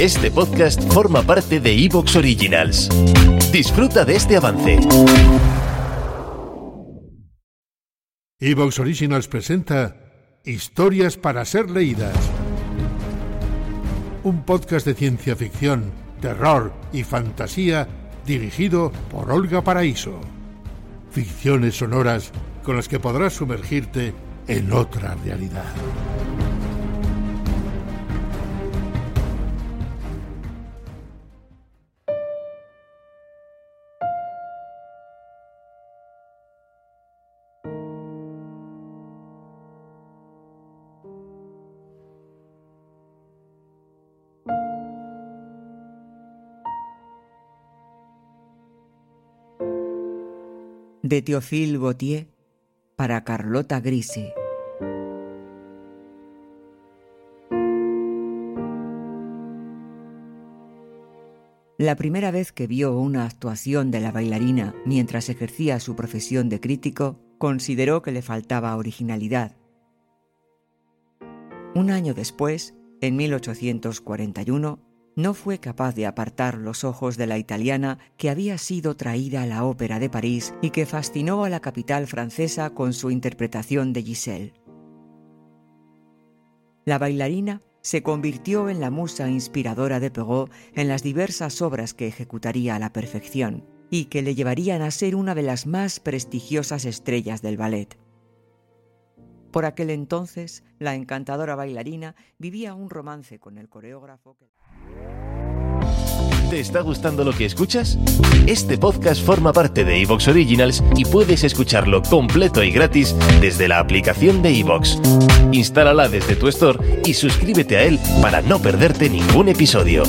Este podcast forma parte de Evox Originals. Disfruta de este avance. Evox Originals presenta Historias para ser leídas. Un podcast de ciencia ficción, terror y fantasía dirigido por Olga Paraíso. Ficciones sonoras con las que podrás sumergirte en otra realidad. De Théophile Gautier para Carlota Grisi. La primera vez que vio una actuación de la bailarina mientras ejercía su profesión de crítico, consideró que le faltaba originalidad. Un año después, en 1841, no fue capaz de apartar los ojos de la italiana que había sido traída a la Ópera de París y que fascinó a la capital francesa con su interpretación de Giselle. La bailarina se convirtió en la musa inspiradora de Perrault en las diversas obras que ejecutaría a la perfección y que le llevarían a ser una de las más prestigiosas estrellas del ballet. Por aquel entonces, la encantadora bailarina vivía un romance con el coreógrafo. Que... ¿Te está gustando lo que escuchas? Este podcast forma parte de Evox Originals y puedes escucharlo completo y gratis desde la aplicación de Evox. Instálala desde tu store y suscríbete a él para no perderte ningún episodio.